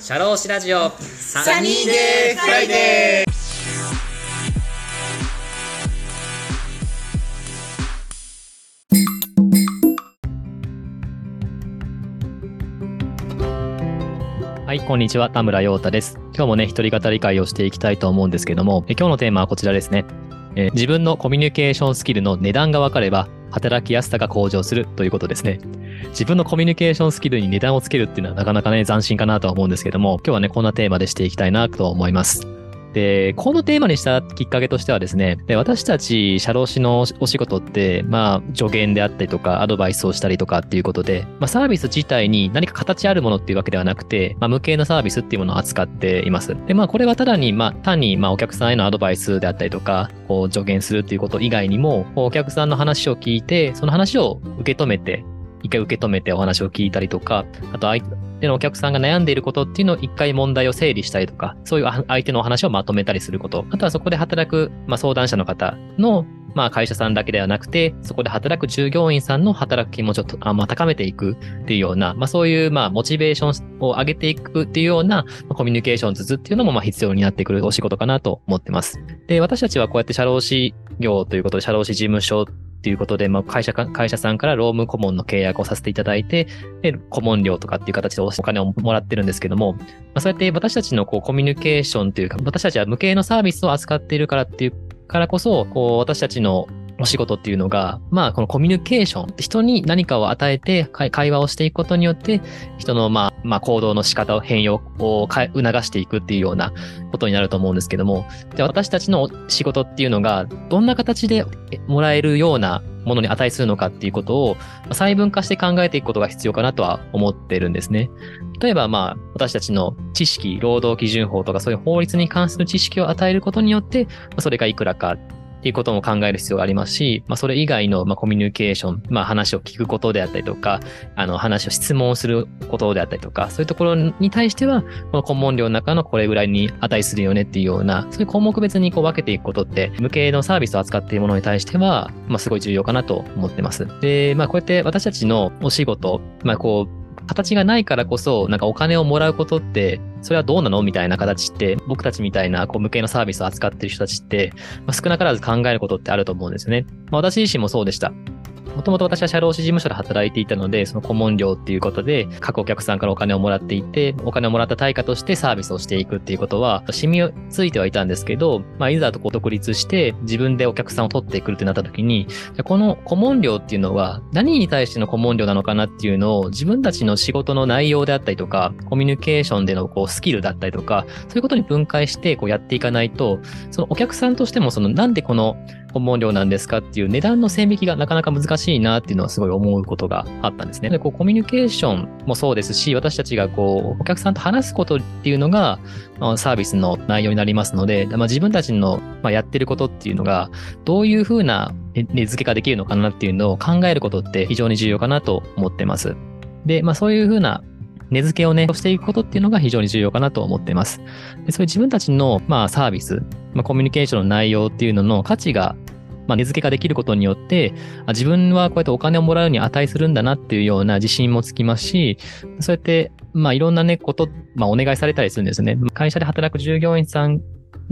シャローシラジオサニーデーフライデーはい、こんにちは。田村陽太です。今日もね、一人語り回をしていきたいと思うんですけども、え今日のテーマはこちらですね。えー自分のコミュニケーションスキルの値段が分かれば、働きやすさが向上するということですね。自分のコミュニケーションスキルに値段をつけるっていうのはなかなかね、斬新かなとは思うんですけども、今日はね、こんなテーマでしていきたいなと思います。で、このテーマにしたきっかけとしてはですね、で私たち社労士のお仕事って、まあ、助言であったりとか、アドバイスをしたりとかっていうことで、まあ、サービス自体に何か形あるものっていうわけではなくて、まあ、無形のサービスっていうものを扱っています。で、まあ、これはただに、まあ、単に、まあ、お客さんへのアドバイスであったりとか、こう、助言するっていうこと以外にも、お客さんの話を聞いて、その話を受け止めて、一回受け止めてお話を聞いたりとか、あと相手のお客さんが悩んでいることっていうのを一回問題を整理したりとか、そういう相手のお話をまとめたりすること、あとはそこで働く、まあ、相談者の方のまあ会社さんだけではなくて、そこで働く従業員さんの働く気持ちをあまあ高めていくっていうような、まあそういうまあモチベーションを上げていくっていうようなまコミュニケーション図っていうのもまあ必要になってくるお仕事かなと思ってます。で、私たちはこうやって社労士業ということで、社労士事務所っていうことで、まあ、会社か、会社さんから労務顧問の契約をさせていただいて、で、顧問料とかっていう形でお金をもらってるんですけども、まあ、そうやって私たちのこうコミュニケーションというか、私たちは無形のサービスを扱っているからっていうからこそ、こう、私たちのお仕事っていうのが、まあ、このコミュニケーション、人に何かを与えて会会話をしていくことによって、人の、まあ、まあ、行動の仕方を変容を促していくっていうようなことになると思うんですけども、で私たちの仕事っていうのが、どんな形でもらえるようなものに値するのかっていうことをまあ細分化して考えていくことが必要かなとは思ってるんですね。例えば、まあ、私たちの知識、労働基準法とかそういう法律に関する知識を与えることによって、まあそれがいくらかっていうことも考える必要がありますし、まあ、それ以外の、まあ、コミュニケーション、まあ、話を聞くことであったりとか、あの、話を質問することであったりとか、そういうところに対しては、この顧問料の中のこれぐらいに値するよねっていうような、そういう項目別にこう分けていくことって、無形のサービスを扱っているものに対しては、まあ、すごい重要かなと思ってます。で、まあ、こうやって私たちのお仕事、まあ、こう、形がないからこそ、なんかお金をもらうことって、それはどうなのみたいな形って、僕たちみたいな、こう、無形のサービスを扱ってる人たちって、まあ、少なからず考えることってあると思うんですよね。まあ、私自身もそうでした。もともと私は社労士事務所で働いていたので、その顧問料っていうことで、各お客さんからお金をもらっていて、お金をもらった対価としてサービスをしていくっていうことは、染みついてはいたんですけど、まあ、いざとこう独立して、自分でお客さんを取ってくるってなった時に、この顧問料っていうのは、何に対しての顧問料なのかなっていうのを、自分たちの仕事の内容であったりとか、コミュニケーションでのこうスキルだったりとか、そういうことに分解してこうやっていかないと、そのお客さんとしても、そのなんでこの顧問料なんですかっていう値段の線引きがなかなか難しいなっていうのはすごい思うことがあったんですね。で、こうコミュニケーションもそうですし、私たちがこう、お客さんと話すことっていうのが、サービスの内容になりますので、まあ、自分たちのやってることっていうのが、どういうふうな値値付けができるのかなっていうのを考えることって非常に重要かなと思ってます。で、まあそういうふうな値付けをね、していくことっていうのが非常に重要かなと思っています。でそういう自分たちの、まあ、サービス、まあ、コミュニケーションの内容っていうのの価値が、まあ、値付けができることによって、自分はこうやってお金をもらうに値するんだなっていうような自信もつきますし、そうやって、まあ、いろんなね、こと、まあ、お願いされたりするんですね。会社で働く従業員さん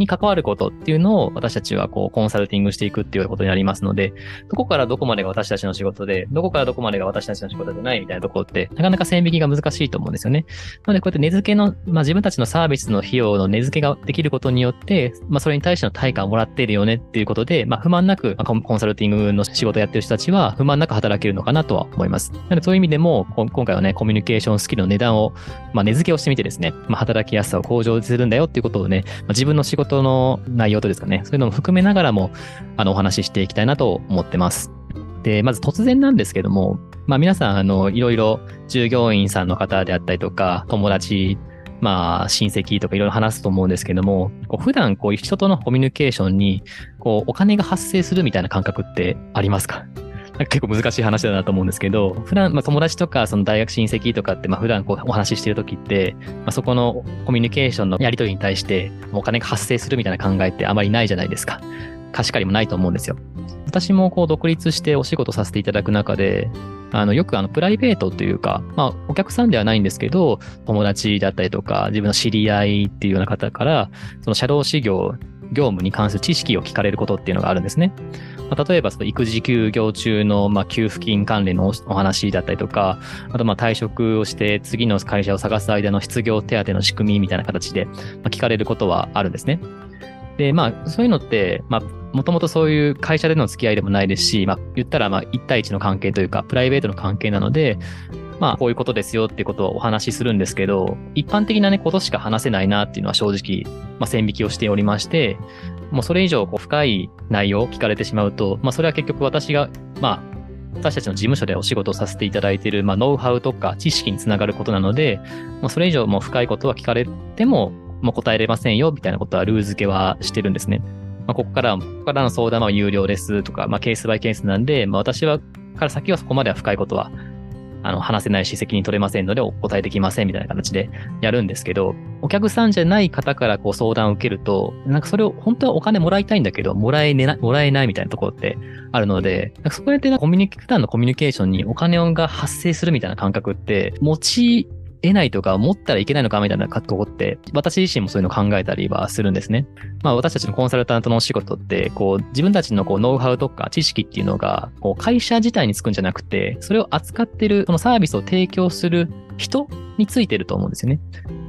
に関わることっていうのを私たちはこうコンサルティングしていくっていうことになりますので、どこからどこまでが私たちの仕事で、どこからどこまでが私たちの仕事でないみたいなところって、なかなか線引きが難しいと思うんですよね。なので、こうやって値付けの、まあ自分たちのサービスの費用の値付けができることによって、まあそれに対しての対価をもらっているよねっていうことで、まあ不満なく、まあコンサルティングの仕事をやってる人たちは不満なく働けるのかなとは思います。なのでそういう意味でも、今回はね、コミュニケーションスキルの値段を、まあ値付けをしてみてですね、まあ働きやすさを向上するんだよっていうことをね、まあ自分の仕事の内容とですかね、そういうのも含めながらも、あの、お話ししていきたいなと思ってます。で、まず突然なんですけども、まあ皆さん、あの、いろいろ従業員さんの方であったりとか、友達、まあ親戚とかいろいろ話すと思うんですけども、こう普段こう人とのコミュニケーションに、こうお金が発生するみたいな感覚ってありますか？結構難しい話だなと思うんですけど、普段、まあ、友達とか、その大学親戚とかって、まあ、普段こうお話ししてるときって、まあ、そこのコミュニケーションのやりとりに対して、お金が発生するみたいな考えってあまりないじゃないですか。貸し借りもないと思うんですよ。私もこう独立してお仕事させていただく中で、あの、よくあの、プライベートというか、まあ、お客さんではないんですけど、友達だったりとか、自分の知り合いっていうような方から、その社労士業、業務に関する知識を聞かれることっていうのがあるんですね。まあ、例えば、育児休業中の、まあ、給付金関連のお話だったりとか、あと、まあ、退職をして次の会社を探す間の失業手当の仕組みみたいな形で、聞かれることはあるんですね。で、まあ、そういうのって、まあ、もともとそういう会社での付き合いでもないですし、まあ、言ったら、まあ、1対一の関係というか、プライベートの関係なので、まあ、こういうことですよってことをお話しするんですけど、一般的なね、ことしか話せないなっていうのは正直、まあ、線引きをしておりまして、もうそれ以上こう深い内容を聞かれてしまうと、まあ、それは結局私が、まあ、私たちの事務所でお仕事をさせていただいている、まあ、ノウハウとか知識につながることなので、まあ、それ以上もう深いことは聞かれても、もう答えれませんよ、みたいなことはルール付けはしてるんですね。まあ、ここから、ここからの相談は有料ですとか、まあ、ケースバイケースなんで、まあ、私は、から先はそこまでは深いことは、あの、話せないし、責任取れませんので、お答えできませんみたいな形でやるんですけど、お客さんじゃない方からこう相談を受けると、なんかそれを本当はお金もらいたいんだけど、もらえねな、もらえないみたいなところってあるので、そこでコミュニ普段のコミュニケーションにお金が発生するみたいな感覚って、持ち得ないとか持ったらいけないのかみたいな格好って、私自身もそういうのを考えたりはするんですね。まあ私たちのコンサルタントのお仕事って、こう自分たちのこうノウハウとか知識っていうのが、こう会社自体につくんじゃなくて、それを扱ってる、そのサービスを提供する人についてると思うんですよね。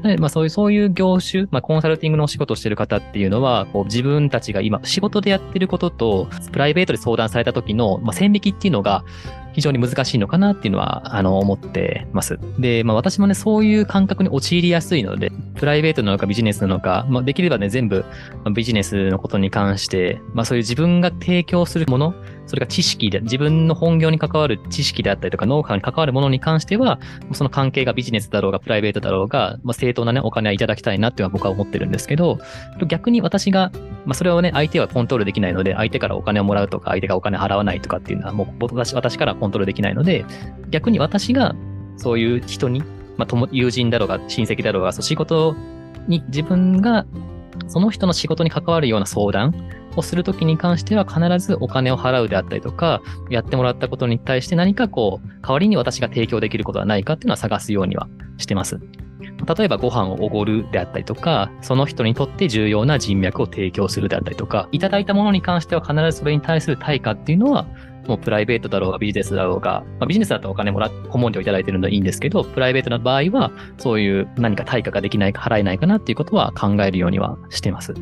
でまあそういう、そういう業種、まあコンサルティングのお仕事をしてる方っていうのは、こう自分たちが今仕事でやってることと、プライベートで相談された時の、まあ、線引きっていうのが、非常に難しいのかなっていうのは、あの、思ってます。で、まあ私もね、そういう感覚に陥りやすいので、プライベートなのかビジネスなのか、まあできればね、全部、ビジネスのことに関して、まあそういう自分が提供するもの、それが知識で、自分の本業に関わる知識であったりとか、ノウハウに関わるものに関しては、その関係がビジネスだろうが、プライベートだろうが、まあ、正当なね、お金はいただきたいなっていうのは僕は思ってるんですけど、逆に私が、まあ、それをね、相手はコントロールできないので、相手からお金をもらうとか、相手がお金払わないとかっていうのは、もう私私からコントロールできないので、逆に私が、そういう人に、まあ、友人だろうが、親戚だろうが、そう仕事に自分がその人の仕事に関わるような相談をするときに関しては必ずお金を払うであったりとか、やってもらったことに対して何かこう、代わりに私が提供できることはないかっていうのは探すようにはしてます。例えばご飯をおごるであったりとか、その人にとって重要な人脈を提供するであったりとか、いただいたものに関しては必ずそれに対する対価っていうのは、もうプライベートだろうがビジネスだろうが、まあ、ビジネスだとお金もらっ、顧問料いただいてるのはいいんですけど、プライベートな場合は、そういう何か対価ができないか払えないかなっていうことは考えるようにはしてます。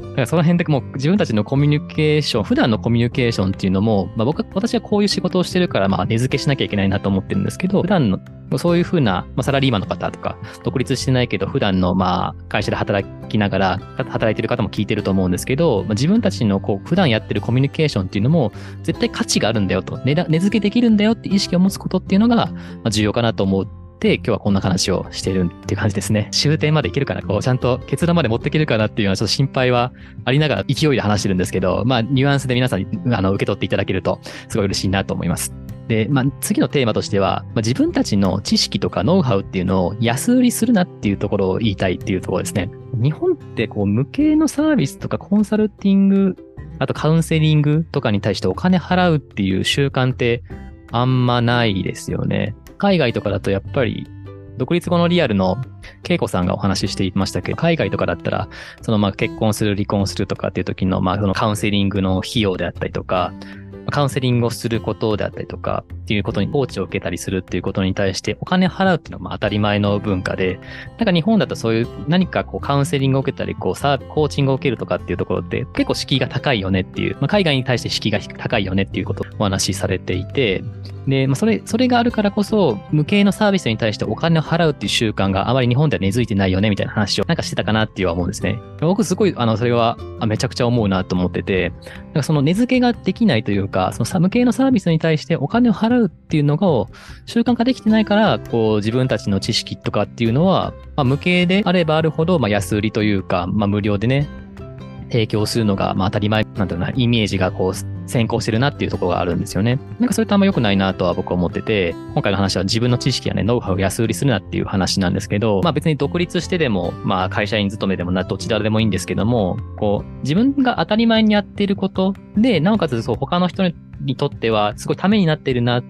だからその辺でもう自分たちのコミュニケーション、普段のコミュニケーションっていうのも、まあ、僕私はこういう仕事をしてるから、まあ根付けしなきゃいけないなと思ってるんですけど、普段のそういうふうな、まあ、サラリーマンの方とか、独立してないけど、普段のまあ会社で働きながら、働いてる方も聞いてると思うんですけど、まあ、自分たちのこう普段やってるコミュニケーションっていうのも、絶対価値があるんだよと、値値付けできるんだよって意識を持つことっていうのが、まあ、重要かなと思うで、今日はこんな話をしているっていう感じですね。終点までいけるかな、こう、ちゃんと結論まで持っていけるかなっていうのはちょっと心配はありながら勢いで話してるんですけど、まあ、ニュアンスで皆さんにあの受け取っていただけると、すごい嬉しいなと思います。で、まあ、次のテーマとしては、まあ、自分たちの知識とかノウハウっていうのを安売りするなっていうところを言いたいっていうところですね。日本ってこう、無形のサービスとかコンサルティング、あとカウンセリングとかに対してお金払うっていう習慣ってあんまないですよね。海外とかだとやっぱり独立後のリアルの恵子さんがお話ししていましたけど、海外とかだったら、そのまあ結婚する、離婚するとかっていう時のまあそのカウンセリングの費用であったりとか、カウンセリングをすることであったりとか、っていうことにコーチを受けたりするっていうことに対してお金払うっていうのはまあ当たり前の文化で、なんか日本だとそういう何かこうカウンセリングを受けたり、こうサーコーチングを受けるとかっていうところって結構敷居が高いよねっていう、まあ、海外に対して敷居が高いよねっていうことをお話しされていて、で、まあ、それ、それがあるからこそ、無形のサービスに対してお金を払うっていう習慣があまり日本では根付いてないよね、みたいな話をなんかしてたかなっていうは思うんですね。僕すごい、あの、それはめちゃくちゃ思うなと思ってて、なんかその根付けができないというか、その無形のサービスに対してお金を払うっていうのが習慣化できてないから、こう自分たちの知識とかっていうのは、まあ、無形であればあるほど、まあ、安売りというか、まあ、無料でね、提供するのが、まあ、当たり前なんだろうな、イメージがこう、先行してるなっていうところがあるんですよね。なんかそれとあんま良くないなとは僕は思ってて、今回の話は自分の知識やね、ノウハウを安売りするなっていう話なんですけど、まあ別に独立してでも、まあ会社員勤めでもな、どちらでもいいんですけども、こう、自分が当たり前にやっていることで、なおかつそう他の人にとってはすごいためになっているな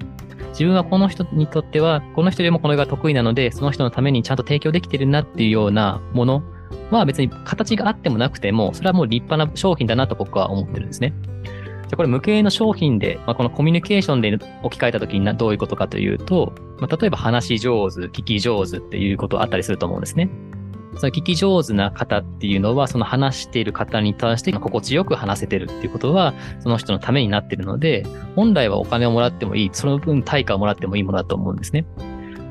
自分はこの人にとっては、この人よりもこの絵が得意なので、その人のためにちゃんと提供できてるなっていうようなものは別に形があってもなくても、それはもう立派な商品だなと僕は思ってるんですね。じゃこれ無形の商品で、まあ、このコミュニケーションで置き換えたときにどういうことかというと、まあ、例えば話し上手、聞き上手っていうことあったりすると思うんですね。その聞き上手な方っていうのは、その話している方に対して心地よく話せてるっていうことは、その人のためになってるので、本来はお金をもらってもいい、その分対価をもらってもいいものだと思うんですね。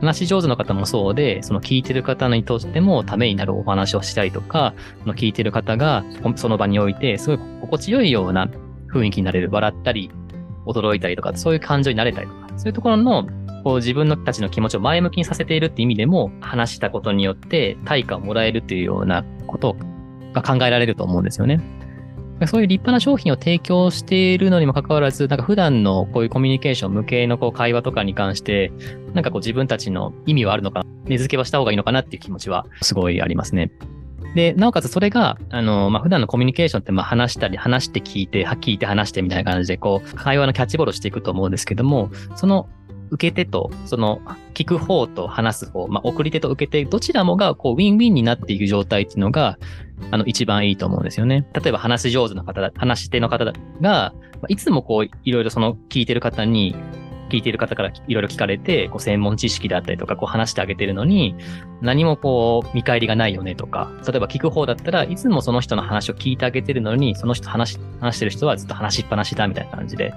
話し上手の方もそうで、その聞いてる方にとってもためになるお話をしたりとか、その聞いてる方がその場において、すごい心地よいような雰囲気になれる、笑ったり、驚いたりとか、そういう感情になれたりとか、そういうところの、こう自分たちの気持ちを前向きにさせているって意味でも、話したことによって対価をもらえるっていうようなことが考えられると思うんですよね。そういう立派な商品を提供しているのにもかかわらず、なんか普段のこういうコミュニケーション向けのこう会話とかに関して、なんかこう自分たちの意味はあるのか、根付けはした方がいいのかなっていう気持ちはすごいありますね。で、なおかつそれが、あの、まあ、普段のコミュニケーションって、ま、話したり、話して聞いて、聞いて話してみたいな感じで、こう、会話のキャッチボールしていくと思うんですけども、その受け手と、その、聞く方と話す方、まあ、送り手と受け手、どちらもが、こう、ウィンウィンになっていく状態っていうのが、あの、一番いいと思うんですよね。例えば、話し上手な方だ、話し手の方が、いつもこう、いろいろその、聞いてる方に、聞いている方からいろいろ聞かれて、こう専門知識だったりとか、こう話してあげてるのに、何もこう見返りがないよねとか、例えば聞く方だったらいつもその人の話を聞いてあげてるのに、その人話、話してる人はずっと話しっぱなしだみたいな感じで、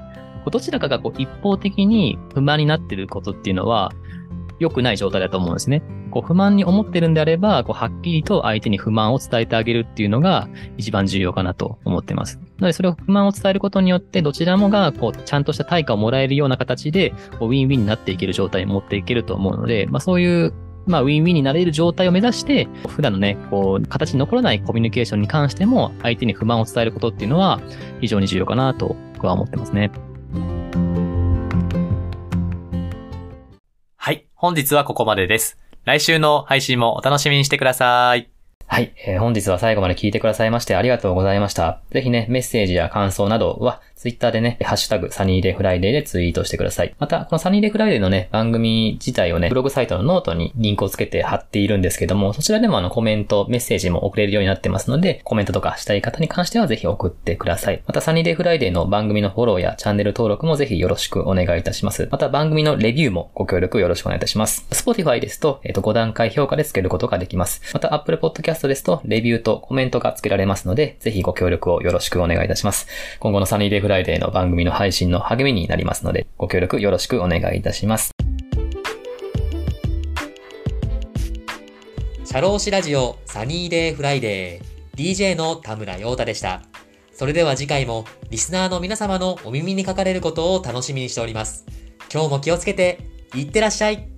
どちらかがこう一方的に不満になってることっていうのは、良くない状態だと思うんですね。こう不満に思ってるんであれば、こうはっきりと相手に不満を伝えてあげるっていうのが一番重要かなと思ってます。なのでそれを不満を伝えることによって、どちらもがこうちゃんとした対価をもらえるような形で、ウィンウィンになっていける状態に持っていけると思うので、まあそういうまあ、ウィンウィンになれる状態を目指して、普段のね、こう、形に残らないコミュニケーションに関しても、相手に不満を伝えることっていうのは、非常に重要かなと、僕は思ってますね。本日はここまでです。来週の配信もお楽しみにしてください。はい、えー、本日は最後まで聞いてくださいましてありがとうございました。ぜひね、メッセージや感想などは、ツイッターでね、ハッシュタグ、サニーデフライデーでツイートしてください。また、このサニーデフライデーのね、番組自体をね、ブログサイトのノートにリンクをつけて貼っているんですけども、そちらでもあのコメント、メッセージも送れるようになってますので、コメントとかしたい方に関してはぜひ送ってください。また、サニーデフライデーの番組のフォローやチャンネル登録もぜひよろしくお願いいたします。また、番組のレビューもご協力よろしくお願いいたします。Spotify ですと、えっ、と、5段階評価でつけることができます。また、Apple Podcast ですと、レビューとコメントがつけられますので、ぜひご協力をよろしくお願いいたします。今後のサニーデフライデーの番組の配信の励みになりますので、ご協力よろしくお願いいたします。社労士ラジオサニーデーフライデー DJ の田村陽太でした。それでは次回もリスナーの皆様のお耳にかかれることを楽しみにしております。今日も気をつけて、いってらっしゃい